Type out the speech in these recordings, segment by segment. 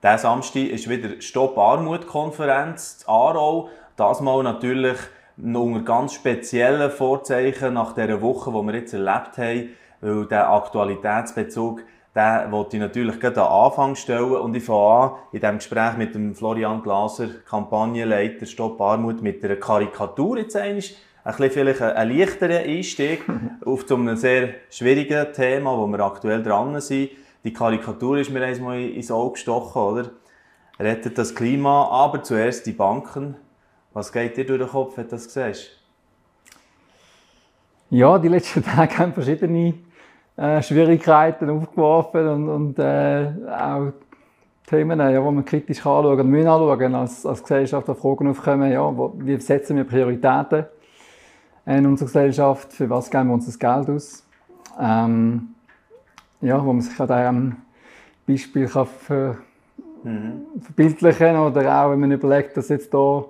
Diesen Samstag ist wieder Stopp Armut-Konferenz in Aarau. Das mal natürlich unter ganz speziellen Vorzeichen nach dieser Woche, die wir jetzt erlebt haben, weil der Aktualitätsbezug den wollte ich natürlich gerade am Anfang stellen und ich fange an in diesem Gespräch mit dem Florian Glaser, Kampagnenleiter Stopp Armut, mit einer Karikatur jetzt einmal. Ein bisschen vielleicht ein leichterer Einstieg auf zu einem sehr schwierigen Thema, wo wir aktuell dran sind. Die Karikatur ist mir einmal ins Auge gestochen, oder? Rettet das Klima, aber zuerst die Banken. Was geht dir durch den Kopf, wenn du das siehst? Ja, die letzten Tage haben verschiedene äh, Schwierigkeiten aufgeworfen und, und äh, auch Themen, ja, die man kritisch anschauen kann, müssen anschauen als, als Gesellschaft, Fragen aufkommen, ja, wo, wie setzen wir Prioritäten in unserer Gesellschaft, für was geben wir uns das Geld aus. Ähm, ja, wo man sich an diesem Beispiel kann ver mhm. verbildlichen kann oder auch, wenn man überlegt, dass jetzt hier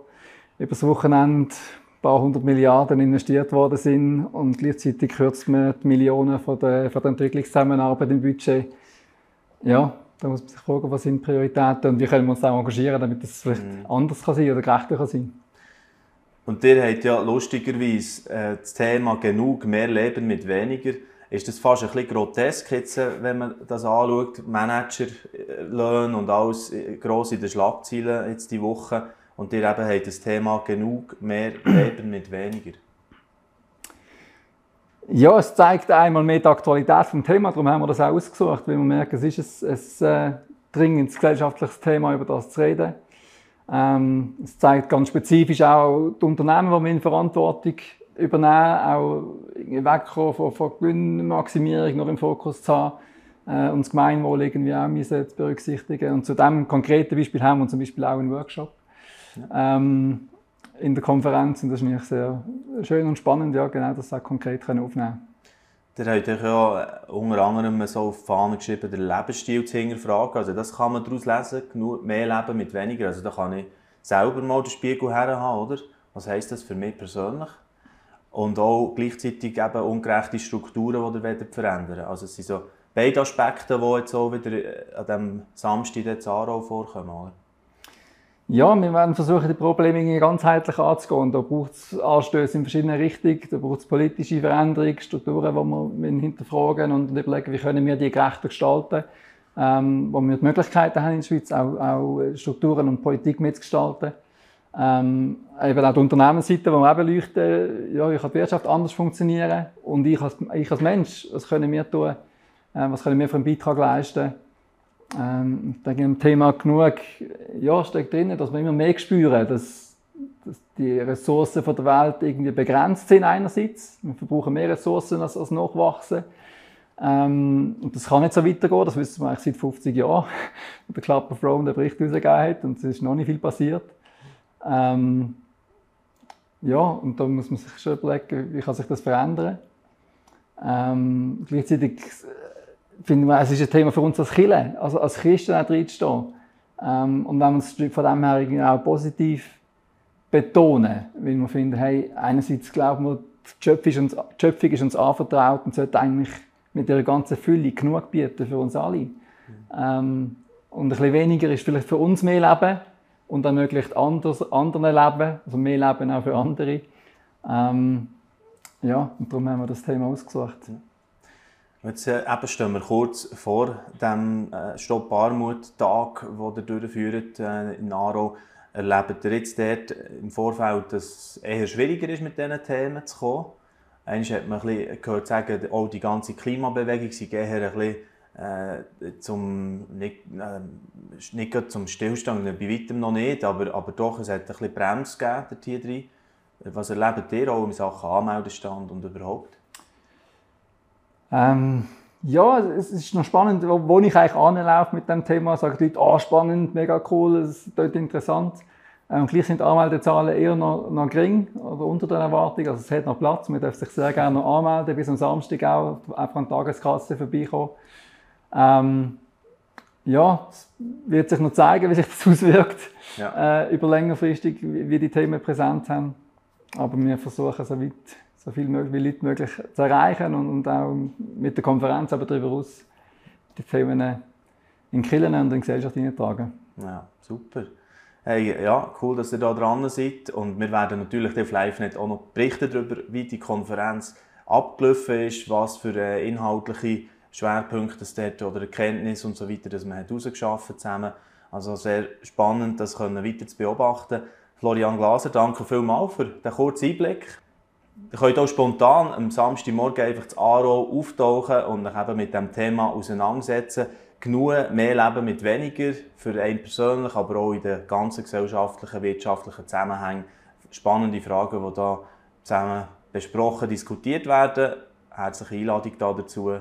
über das Wochenende ein paar hundert Milliarden investiert worden sind und gleichzeitig kürzt man die Millionen von der, von der Entwicklungszusammenarbeit im Budget. Ja, da muss man sich fragen, was sind Prioritäten und wie können wir uns auch engagieren, damit das vielleicht mhm. anders kann sein oder gerechter kann sein. Und ihr habt ja lustigerweise äh, das Thema genug mehr Leben mit weniger. Ist das fast ein bisschen grotesk, jetzt, äh, wenn man das anschaut, Managerlöhne und alles äh, gross in den Schlagzeilen jetzt die Woche. Und ihr eben habt das Thema genug mehr Leben mit weniger. Ja, es zeigt einmal mehr die Aktualität des Themas, darum haben wir das auch ausgesucht, weil wir merken, es ist ein, ein äh, dringendes gesellschaftliches Thema, über das zu reden. Ähm, es zeigt ganz spezifisch auch die Unternehmen, die wir in Verantwortung übernehmen, auch wegkommen von, von Gewinnmaximierung noch im Fokus zu haben äh, und das Gemeinwohl irgendwie auch müssen zu berücksichtigen. Und zu diesem konkreten Beispiel haben wir zum Beispiel auch einen Workshop ähm, in der Konferenz. Und das ist eigentlich sehr schön und spannend, ja, genau das auch konkret können aufnehmen Ihr habt euch ja unter anderem so auf die Fahne geschrieben, den Lebensstil zu hinterfragen. Also das kann man daraus lesen, genug mehr Leben mit weniger. Also da kann ich selber mal den Spiegel herhaben, oder? Was heisst das für mich persönlich? Und auch gleichzeitig eben ungerechte Strukturen, die ihr verändern Also es sind so beide Aspekte, die jetzt auch wieder an diesem Samstag in Aarau vorkommen. Oder? Ja, wir werden versuchen, die Probleme ganzheitlich anzugehen. Da braucht es Anstöße in verschiedenen Richtungen, da braucht es politische Veränderungen, Strukturen, die wir hinterfragen und überlegen, wie können wir die gerechter gestalten, ähm, wo wir die Möglichkeiten haben in der Schweiz, auch, auch Strukturen und Politik mitzugestalten. Ähm, eben auch die Unternehmensseite, wo wir eben leuchten, ja, wie kann die Wirtschaft anders funktionieren und ich als, ich als Mensch, was können wir tun, äh, was können wir für einen Beitrag leisten, ähm, ich denke, im Thema genug ja, steckt drin, dass wir immer mehr spüren, dass, dass die Ressourcen von der Welt irgendwie begrenzt sind einerseits. Wir verbrauchen mehr Ressourcen als, als Nachwachsen. Ähm, und das kann nicht so weitergehen, das wissen wir eigentlich seit 50 Jahren, wo der Club of Rome den Bericht herausgegeben hat und es ist noch nicht viel passiert. Ähm, ja, und da muss man sich schon überlegen, wie kann sich das verändern. Ähm, gleichzeitig finde ich, es ist ein Thema für uns als Kirche, also als Christen auch drinstehen. Ähm, und wenn wir es von dem her auch positiv betonen, weil wir finden, hey, einerseits glauben wir, die Schöpfung ist uns, Schöpfung ist uns anvertraut und sollte eigentlich mit ihrer ganzen Fülle genug bieten für uns alle. Mhm. Ähm, und ein bisschen weniger ist vielleicht für uns mehr Leben und ermöglicht anders, anderen Leben, also mehr Leben auch für andere. Ähm, ja, und darum haben wir das Thema ausgesucht. Jetzt äh, eben stehen wir kurz vor dem äh, Stopp Armut-Tag, den ihr durchführt äh, in Aarau. Erlebt ihr jetzt dort im Vorfeld, dass es eher schwieriger ist, mit diesen Themen zu kommen? Einmal hat man ein bisschen gehört sagen, auch die ganze Klimabewegung sei eher ein bisschen äh, zum, nicht, äh, nicht zum Stillstand, bei weitem noch nicht, aber, aber doch, es hat ein bisschen Bremse gegeben hier drin. Was erlebt ihr auch in Sachen Anmeldestand und überhaupt? Ähm, ja, es ist noch spannend, wo, wo ich eigentlich anlaufe mit dem Thema, sagen die Leute, ah, spannend, mega cool, es ist interessant. Ähm, gleich sind die Anmeldezahlen eher noch, noch gering oder unter den Erwartungen. Also es hat noch Platz, man darf sich sehr gerne noch anmelden, bis am Samstag auch einfach an die Tageskasse vorbeikommen. Ähm, ja, es wird sich noch zeigen, wie sich das auswirkt, ja. äh, über längerfristig, wie, wie die Themen präsent haben. Aber wir versuchen so weit so viel wie Leute möglich zu erreichen und, und auch mit der Konferenz aber darüber aus die Themen in Kirchen und in die Gesellschaft hineintragen. Ja, super. Hey, ja, cool, dass ihr da dran seid. Und wir werden natürlich auf LiveNet auch noch berichten darüber, wie die Konferenz abgelaufen ist, was für äh, inhaltliche Schwerpunkte dort oder Erkenntnisse und so weiter, dass man herausgeschafft zusammen. Also sehr spannend, das können weiter zu beobachten. Florian Glaser, danke vielmals für den kurzen Einblick. Ihr könnt auch spontan am Samstagmorgen einfach das Aro auftauchen und euch eben mit dem Thema auseinandersetzen. Genug mehr Leben mit weniger, für einen persönlich, aber auch in den ganzen gesellschaftlichen, wirtschaftlichen Zusammenhängen. Spannende Fragen, die hier zusammen besprochen, diskutiert werden. Herzliche Einladung dazu